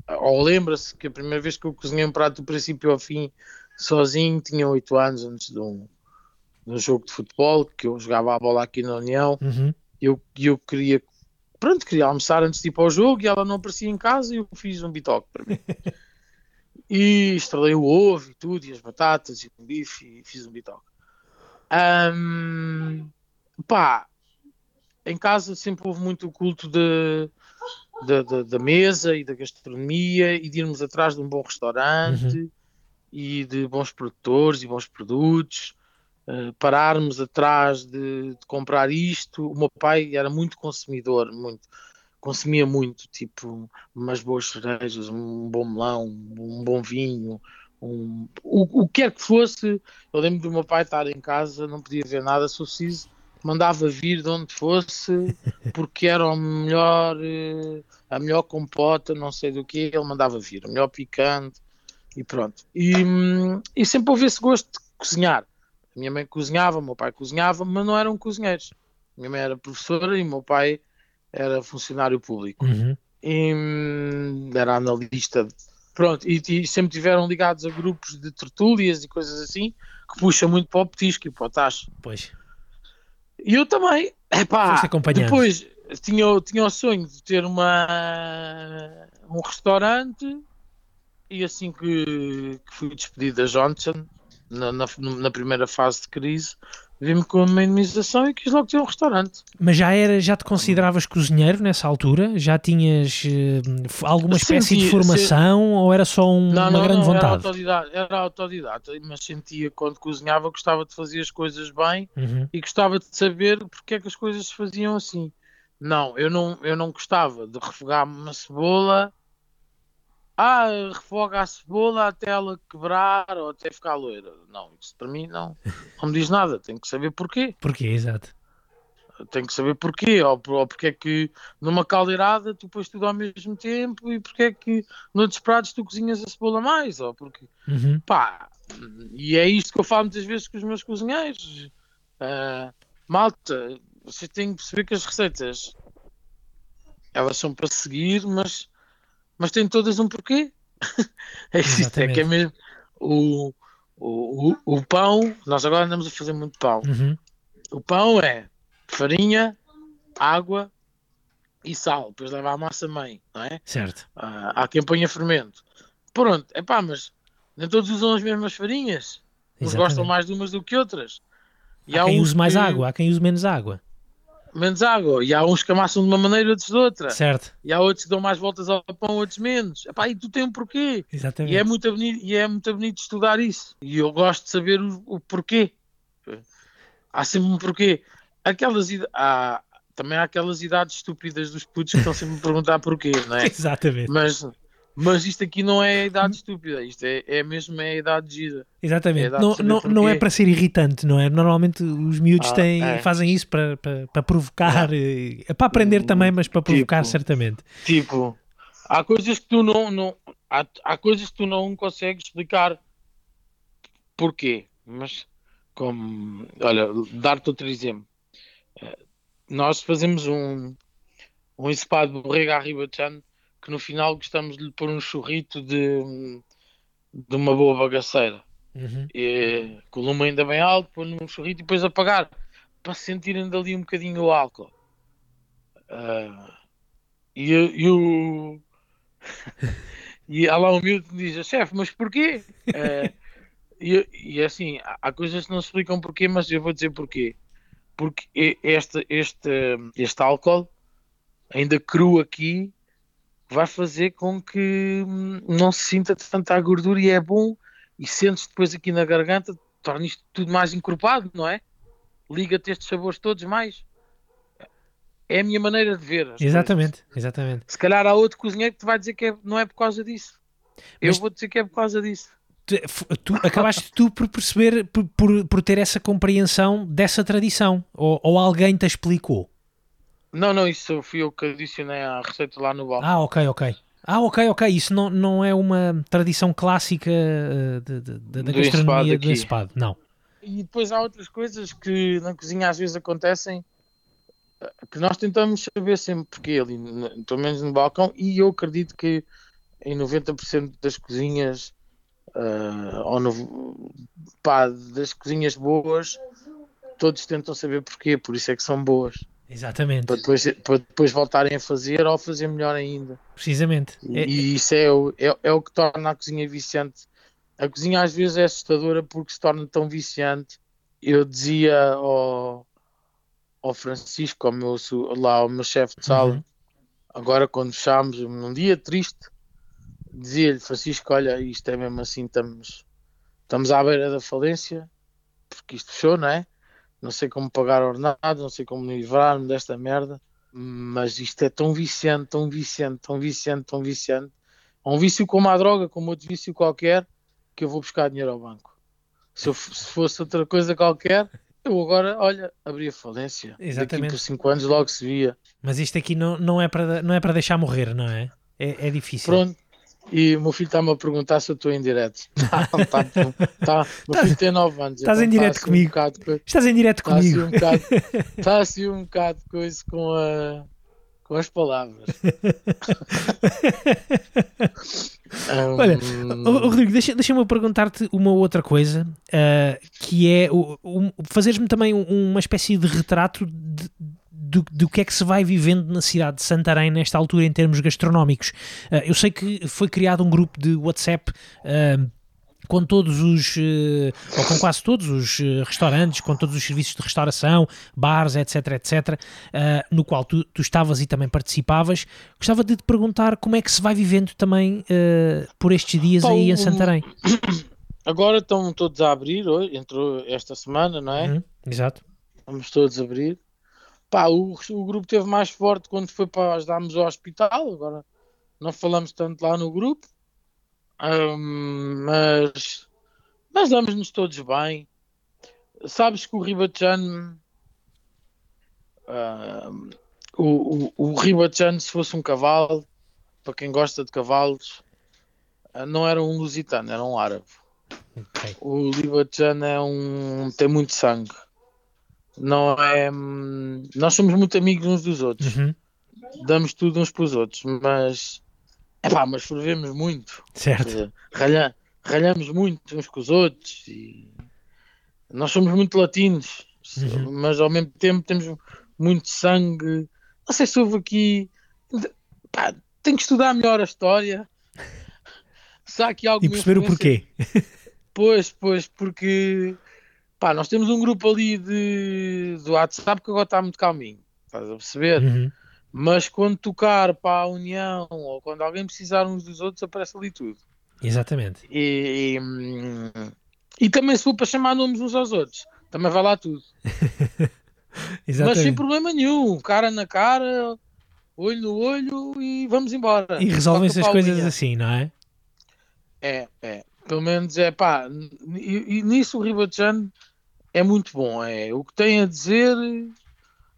ou lembra-se que a primeira vez que eu cozinhei um prato do princípio ao fim sozinho tinha 8 anos antes de um, de um jogo de futebol que eu jogava a bola aqui na União uhum. eu, eu queria pronto, queria almoçar antes de ir para o jogo e ela não aparecia em casa e eu fiz um bitoque para mim e estrelei o ovo e tudo, e as batatas e o bife e fiz um bitoque um, pá, em casa sempre houve muito o culto de, de, de, da mesa e da gastronomia e de irmos atrás de um bom restaurante uhum. e de bons produtores e bons produtos. Uh, pararmos atrás de, de, comprar isto. O meu pai era muito consumidor, muito, consumia muito, tipo umas boas cerejas, um bom melão, um bom vinho, um, o, o que quer que fosse, eu lembro do meu pai estar em casa, não podia ver nada, se preciso, mandava vir de onde fosse, porque era o melhor, eh, a melhor compota, não sei do que, ele mandava vir, o melhor picante, e pronto. E, hum, e sempre houve esse gosto de cozinhar. A minha mãe cozinhava, o meu pai cozinhava, mas não eram cozinheiros. A minha mãe era professora e o meu pai era funcionário público. Uhum. E, hum, era analista Pronto, e, e, sempre tiveram ligados a grupos de tertúlias e coisas assim que puxam muito para o petisco e para o tacho. Pois. E eu também, epá, depois tinha, tinha o sonho de ter uma, um restaurante e assim que, que fui despedido da Johnson na, na, na primeira fase de crise, vi-me com uma indemnização e quis logo ter um restaurante. Mas já era, já te consideravas cozinheiro nessa altura? Já tinhas uh, alguma espécie sentia, de formação se... ou era só um, não, uma não, grande não, vontade? Era autodidata, era autodidata, mas sentia quando cozinhava gostava de fazer as coisas bem uhum. e gostava de saber porque é que as coisas se faziam assim. Não, eu não, eu não gostava de refogar uma cebola ah, refoga a cebola até ela quebrar ou até ficar loira. Não, isso para mim não, não me diz nada. Tenho que saber porquê. Porquê, exato. Tenho que saber porquê. Ou, ou porque é que numa caldeirada tu pões tudo ao mesmo tempo e porque é que noutros pratos tu cozinhas a cebola mais. Ou porque, uhum. pá, e é isto que eu falo muitas vezes com os meus cozinheiros. Uh, malta, vocês têm que perceber que as receitas elas são para seguir, mas mas têm todas um porquê. é, isto, é que é mesmo o, o, o, o, pão, nós agora andamos a fazer muito pão. Uhum. O pão é farinha, água e sal, depois leva a massa mãe, não é? Certo. Uh, há quem ponha fermento. Pronto, é pá, mas nem todos usam as mesmas farinhas. Uns gostam mais de umas do que outras. E há, há quem use mais que... água, há quem use menos água menos água. E há uns que amassam de uma maneira, outros de outra. Certo. E há outros que dão mais voltas ao pão, outros menos. Epá, e tu tem um porquê. Exatamente. E é muito bonito, e é muito bonito estudar isso. E eu gosto de saber o, o porquê. Há sempre um porquê. Aquelas há, também há aquelas idades estúpidas dos putos que estão sempre a perguntar porquê, não é? Exatamente. Mas mas isto aqui não é a idade estúpida, isto é, é mesmo é a idade de gira. Exatamente, é não, não, não é para ser irritante, não é? Normalmente os miúdos ah, têm, é. fazem isso para, para, para provocar, é. é para aprender também, mas para provocar tipo, certamente. Tipo, há coisas que tu não, não há, há coisas que tu não consegues explicar porquê, mas como, olha, dar-te outro exemplo. Eh, nós fazemos um, um ensopado de borrega à ribachano que no final gostamos de lhe pôr um churrito de, de uma boa bagaceira. Uhum. E, com o lume ainda bem alto, pôr num churrito e depois apagar para sentirem dali um bocadinho o álcool. Uh, e, e o. e há lá um miúdo que diz: chefe, mas porquê? Uh, e, e é assim, há, há coisas que não se explicam porquê, mas eu vou dizer porquê. Porque este, este, este álcool, ainda cru aqui, vai fazer com que hum, não se sinta tanta gordura e é bom e sentes depois aqui na garganta, torna isto tudo mais encorpado, não é? liga-te estes sabores todos mais. É a minha maneira de ver. Exatamente, coisas. exatamente. Se calhar há outro cozinheiro que te vai dizer que é, não é por causa disso. Mas- Eu vou dizer que é por causa disso. Tu, f- tu acabaste tu por perceber, por, por, por ter essa compreensão dessa tradição, ou, ou alguém te explicou? Não, não, isso fui eu que adicionei à receita lá no balcão. Ah, ok, ok. Ah, ok, ok. Isso não, não é uma tradição clássica eh, de- de- de- da Do gastronomia do aqui. ensopado. Não. E depois há outras coisas que na cozinha às vezes acontecem eh, que nós tentamos saber sempre porque ali, pelo menos no balcão, e eu acredito que em 90% das cozinhas eh, ou no, pá, das cozinhas boas todos tentam saber porquê, por isso é que são boas Exatamente. para depois, para depois voltarem a fazer ou fazer melhor ainda Precisamente. e, É- e isso é o, é, é o que torna a cozinha viciante. A cozinha às vezes é assustadora porque se torna tão viciante. Eu dizia ao, ao Francisco, ao meu, lá ao meu chefe de sala, Uhum. agora quando fechámos, num dia triste, dizia-lhe, Francisco, olha, isto é mesmo assim, estamos, estamos à beira da falência, porque isto fechou, não é? Não sei como pagar ordenado, não sei como me livrar-me desta merda, mas isto é tão viciante, tão viciante, tão viciante, tão viciante. É um vício como a droga, como outro vício qualquer, que eu vou buscar dinheiro ao banco. Se, eu se fosse outra coisa qualquer, eu agora, olha, abria falência. Daqui Exatamente. por 5 anos logo se via. Mas isto aqui não, não, é para, não é para deixar morrer, não é? É, é difícil. Pronto. E o meu filho está-me a perguntar se eu estou em direto. Tá, tá, tá. Meu filho tem 9 anos. Estás em então direto tá comigo. Um Estás em direto tá assim um bocado, tá assim um bocado coisa com, a, com as palavras. Olha, Ô, ô, Rodrigo, deixa- deixa-me perguntar-te uma outra coisa, ah, que é o- fazeres-me também um- uma espécie de retrato de- do, do que é que se vai vivendo na cidade de Santarém nesta altura em termos gastronómicos. Ah, eu sei que foi criado um grupo de WhatsApp ah, com todos os, eh, ou com quase todos os restaurantes, com todos os serviços de restauração, bares, etc, etc, ah, no qual tu, tu estavas e também participavas. Gostava de te perguntar como é que se vai vivendo também por estes dias aí em Santarém. agora estão todos a abrir, hoje, entrou esta semana, não é? Uhum, exato. Vamos todos abrir. Pá, o, o grupo teve mais forte quando foi para ajudarmos ao hospital. Agora não falamos tanto lá no grupo, Ahm, mas, mas damos-nos todos bem. Sabes que o Ribachano, ahm, o, o, o Ribachano, se fosse um cavalo, para quem gosta de cavalos, ah, não era um lusitano, era um árabe. Ok. O Libachano é um. tem muito sangue. Não é. Nós somos muito amigos uns dos outros. Uhum, Damos tudo uns para os outros, mas. Epá, mas fervemos muito. certo. Eh, Ralha, ralhamos muito uns com os outros e nós somos muito latinos, Uhum. mas ao mesmo tempo temos muito sangue. Não sei se houve aqui. Pá, tenho que estudar melhor a história. Se há aqui E alguma perceber o porquê. Pois, pois, porque pá, nós temos um grupo ali de, do WhatsApp que agora está muito calminho, estás a perceber? Uhum, Mas quando tocar para a união ou quando alguém precisar uns dos outros, aparece ali tudo. Exatamente. E, e, e também se for para chamar nomes uns aos outros, também vai lá tudo. Mas sem problema nenhum, cara na cara, olho no olho e vamos embora. E resolvem-se as coisas assim, não é? É, é. Pelo menos é pá. E, e nisso o Ribachano é muito bom. É o que tem a dizer,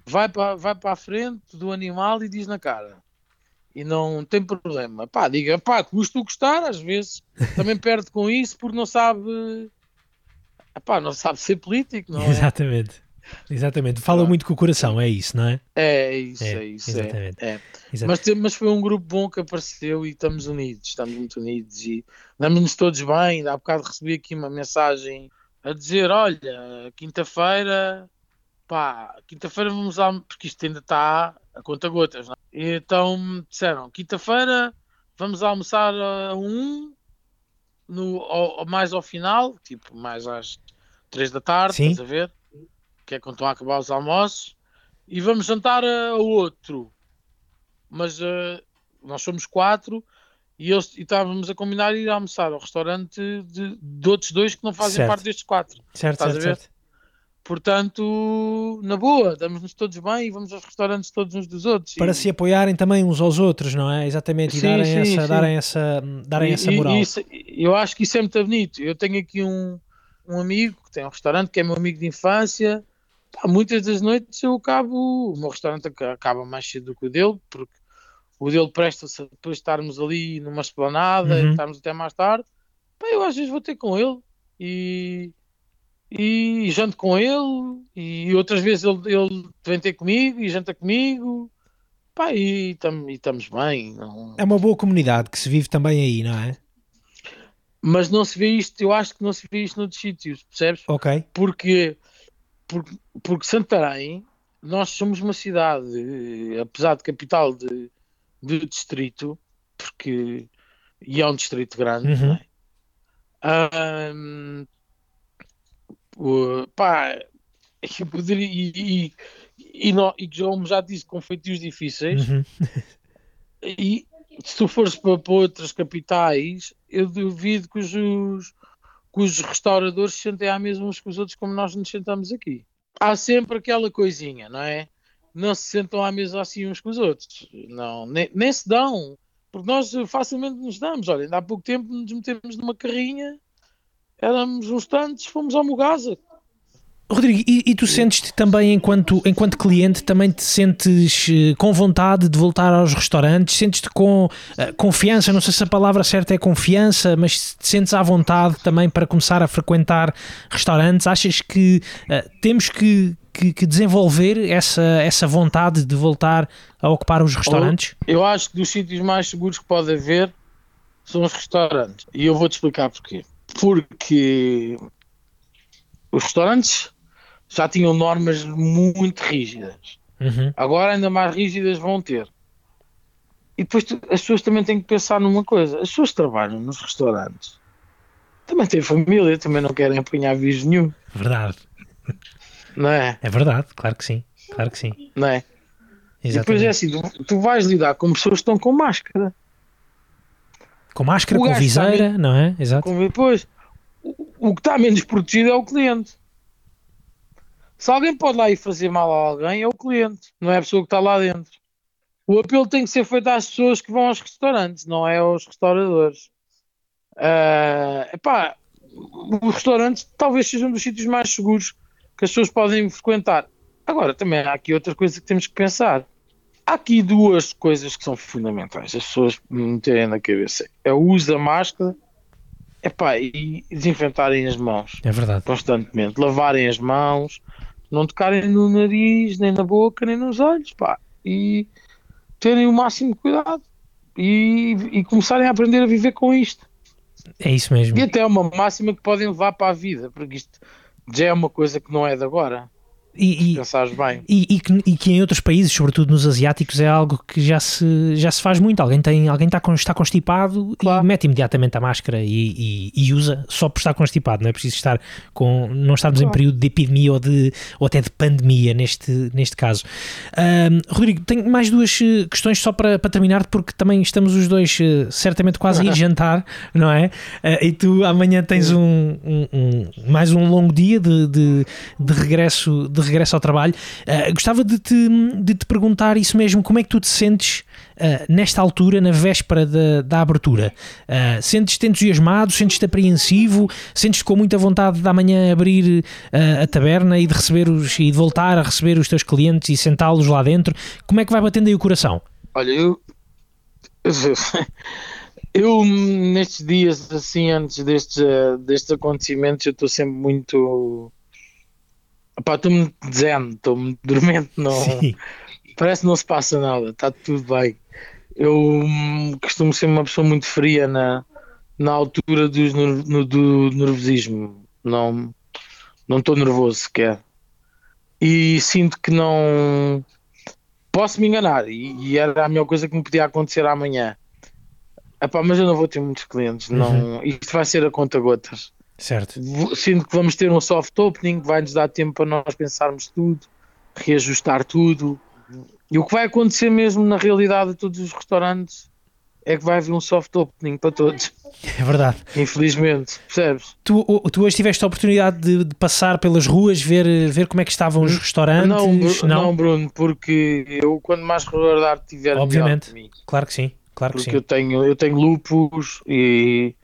vai para vai para a frente do animal e diz na cara. E não tem problema. Pá, diga, pá, custa o gostar, às vezes também perde com isso porque não sabe. Pá, não sabe ser político, não é? Exatamente. Exatamente. Fala Pronto. muito com o coração, é isso, não é? É, é isso, É, é, isso. exatamente. É, é. Exato. Mas, mas foi um grupo bom que apareceu e estamos unidos, estamos muito unidos e damos-nos todos bem. Há bocado recebi aqui uma mensagem a dizer: olha, quinta-feira, pá, quinta-feira vamos lá, porque isto ainda está a conta gotas, não é? Então disseram: quinta-feira vamos almoçar a um, no, ao- mais ao final, tipo mais às três da tarde, Sim. estás a ver? Que é quando estão a acabar os almoços, e vamos jantar a, a outro mas eh, nós somos quatro e, eles, e estávamos a combinar ir almoçar ao restaurante de, de outros dois que não fazem Certo. parte destes quatro. Certo, certo, certo. Portanto, na boa, damos-nos todos bem e vamos aos restaurantes todos uns dos outros. Para e... se apoiarem também uns aos outros, não é? Exatamente, e sim, darem, sim, essa, sim. darem, essa, darem e, essa moral. Isso, eu acho que isso é muito bonito. Eu tenho aqui um, um amigo que tem um restaurante que é meu amigo de infância. Pá, muitas das noites eu acabo, o meu restaurante acaba mais cedo do que o dele, porque o dele presta-se a depois estarmos ali numa esplanada Uhum. e estarmos até mais tarde. Pá, eu às vezes vou ter com ele e, e janto com ele, e outras vezes ele, ele vem ter comigo e janta comigo. Pá, e estamos bem. Não... É uma boa comunidade que se vive também aí, não é? Mas não se vê isto, eu acho que não se vê isto noutros sítios, percebes? Ok. Porque, porque, porque Santarém, nós somos uma cidade, eh, apesar de capital de, de distrito, porque e é um distrito grande, Uhum. não é? O- pá, eu poderia, e, e, e, nó- e que como já disse, com feitios difíceis, Uhum. e se tu fores para, para outras capitais, eu duvido que os, que os restauradores se sentem à mesma uns que os outros como nós nos sentamos aqui. Há sempre aquela coisinha, não é? Não se sentam à mesa assim uns com os outros. Não, nem, nem se dão. Porque nós facilmente nos damos. Olha, ainda há pouco tempo nos metemos numa carrinha, éramos uns tantos, fomos ao Mugasa. Rodrigo, e, e tu sentes-te também, enquanto, enquanto cliente, também te sentes eh, com vontade de voltar aos restaurantes? Sentes-te com eh, confiança? Não sei se a palavra certa é confiança, mas te sentes à vontade também para começar a frequentar restaurantes? Achas que eh, temos que, que, que desenvolver essa, essa vontade de voltar a ocupar os restaurantes? Eu acho que dos sítios mais seguros que pode haver são os restaurantes. E eu vou-te explicar porquê. Porque os restaurantes já tinham normas muito rígidas. Uhum. Agora ainda mais rígidas vão ter. E depois tu- as pessoas também têm que pensar numa coisa. As pessoas trabalham nos restaurantes também têm família, também não querem apanhar vírus nenhum, Verdade, não é? é verdade, claro que sim, claro que sim. Não é? E depois Exatamente. é assim, tu, tu vais lidar com pessoas que estão com máscara. Com máscara, O com viseira, não é? Exato. Como depois, o, o que está menos protegido é o cliente. Se alguém pode lá ir fazer mal a alguém, é o cliente, não é a pessoa que está lá dentro. O apelo tem que ser feito às pessoas que vão aos restaurantes, não é aos restauradores. Ah, epá, os restaurantes talvez sejam dos sítios mais seguros que as pessoas podem frequentar. Agora, também há aqui outra coisa que temos que pensar. Há aqui duas coisas que são fundamentais as pessoas meterem na cabeça. É o uso da máscara epá, e desinfetarem as mãos É verdade. constantemente. Lavarem as mãos, não tocarem no nariz, nem na boca, nem nos olhos. Pá, e terem o máximo cuidado. E, e começarem a aprender a viver com isto. É isso mesmo. E até é uma máxima que podem levar para a vida, porque isto já é uma coisa que não é de agora. E, e, Pensares bem. e, e que, e que em outros países, sobretudo nos asiáticos, é algo que já se, já se faz muito. Alguém, tem, alguém está, está constipado Claro. e mete imediatamente a máscara e, e- usa só por estar constipado. Não é preciso estar com. Não estamos em Claro. período de epidemia ou, de, ou até de pandemia neste, neste caso. Ahm, Rodrigo, tenho mais duas eh, questões só para, para terminar, porque também estamos os dois eh, certamente quase a ir jantar, não é? Ah, e tu amanhã tens um, um- um- mais um longo dia de, de, de regresso, de regresso ao trabalho. Ah, gostava de te, de te perguntar isso mesmo: como é que tu te sentes ah, nesta altura, na véspera da, da abertura? Ah, Sentes-te entusiasmado? Sentes-te apreensivo? Sentes-te com muita vontade de amanhã abrir a taberna e de receber os e de voltar a receber os teus clientes e sentá-los lá dentro? Como é que vai batendo aí o coração? Olha, eu. Eu, nestes dias, assim, antes destes, destes acontecimentos, eu estou sempre muito. Pá, estou-me zen, estou-me dormente, não. Sim. Parece que não se passa nada, está tudo bem. Eu hum, costumo ser uma pessoa muito fria na, na altura dos, no- do nervosismo. Não não estou nervoso sequer. E sinto que não. Posso me enganar, e, e era a melhor coisa que me podia acontecer amanhã. Epá, mas eu não vou ter muitos clientes, não. Isto vai ser a conta gotas. Certo. Sinto que vamos ter um soft opening que vai nos dar tempo para nós pensarmos tudo, reajustar tudo. E o que vai acontecer mesmo na realidade a todos os restaurantes é que vai haver um soft opening para todos. É verdade. Infelizmente, percebes? Tu, tu hoje tiveste a oportunidade de, de, passar pelas ruas, ver, ver como é que estavam os restaurantes? Não, não? não Bruno, porque eu quando mais regularidade tiver Obviamente, claro que sim. Claro porque que sim. eu tenho, eu tenho lupus e,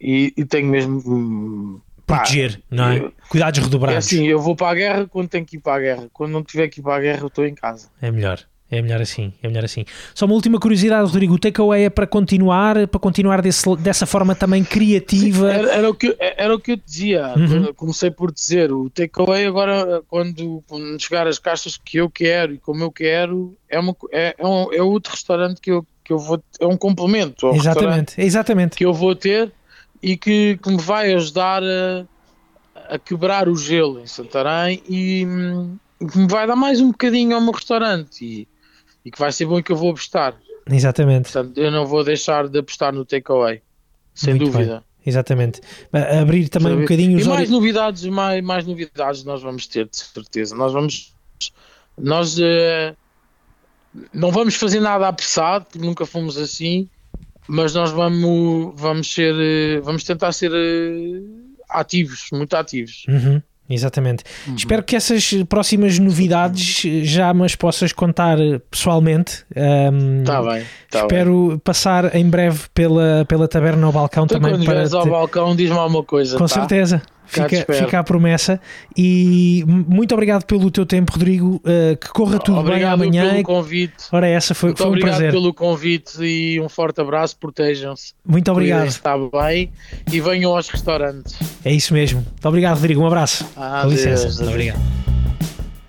e, e tenho mesmo proteger, não é? Cuidados redobrados. É assim, eu vou para a guerra quando tenho que ir para a guerra. Quando não tiver que ir para a guerra, eu estou em casa. É melhor. É melhor assim, é melhor assim. Só uma última curiosidade, Rodrigo, o takeaway é para continuar, para continuar desse, dessa forma também criativa. Sim, era, era, o que, era o que eu dizia, uhum. comecei por dizer, o takeaway agora, quando, quando chegar as caixas que eu quero e como eu quero, é, uma, é, é, um, é outro restaurante que eu, que eu vou, é um complemento. exatamente, exatamente. Que eu vou ter e que, que me vai ajudar a, a quebrar o gelo em Santarém e hum, que me vai dar mais um bocadinho ao meu restaurante. E, e que vai ser bom que eu vou apostar. Exatamente. Portanto, eu não vou deixar de apostar no takeaway, sem Muito dúvida. Bem. Exatamente. Abrir também um bocadinho os E mais novidades, mais, mais novidades nós vamos ter, de certeza. Nós vamos. Nós uh, não vamos fazer nada apressado, porque nunca fomos assim, mas nós vamos, vamos ser. Uh, vamos tentar ser uh, ativos, muito ativos. Uhum. Exatamente. Uhum. Espero que essas próximas novidades já me as possas contar pessoalmente. Um, tá bem. Tá espero bem. passar em breve pela, pela taberna ao balcão então, também. Quando para te... ao balcão, diz-me alguma coisa. Com tá? certeza. Fica, fica a promessa e muito obrigado pelo teu tempo, Rodrigo. Uh, que corra tudo obrigado bem amanhã. Pelo convite. Ora, essa foi, muito foi um prazer. pelo convite e um forte abraço. Protejam-se. Muito obrigado. Está bem e venham aos restaurantes. É isso mesmo. Muito obrigado, Rodrigo. Um abraço. Ah, Com licença. Deus, Muito obrigado.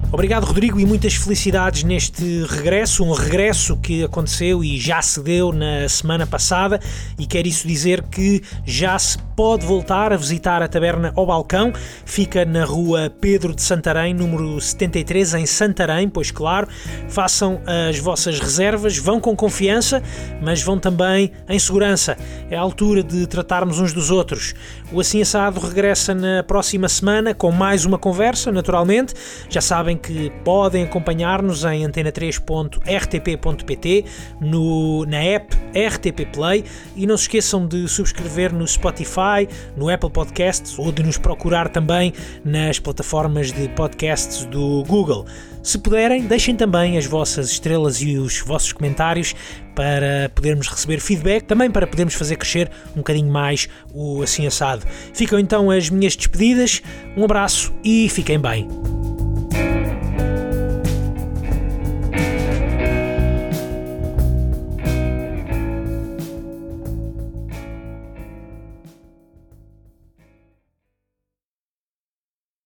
Obrigado, Rodrigo, e muitas felicidades neste regresso. Um regresso que aconteceu e já se deu na semana passada, e quer isso dizer que já se pode voltar a visitar a taberna ao balcão. Fica na rua Pedro de Santarém, número 73, em Santarém. Pois, claro, façam as vossas reservas, vão com confiança, mas vão também em segurança. É a altura de tratarmos uns dos outros. O Assim Assado regressa na próxima semana com mais uma conversa, naturalmente. Já sabem que podem acompanhar-nos em antena3.rtp.pt, na app RTP Play e não se esqueçam de subscrever no Spotify, no Apple Podcasts ou de nos procurar também nas plataformas de podcasts do Google. Se puderem, deixem também as vossas estrelas e os vossos comentários para podermos receber feedback, também para podermos fazer crescer um bocadinho mais o Assim Assado. Ficam então as minhas despedidas, um abraço e fiquem bem.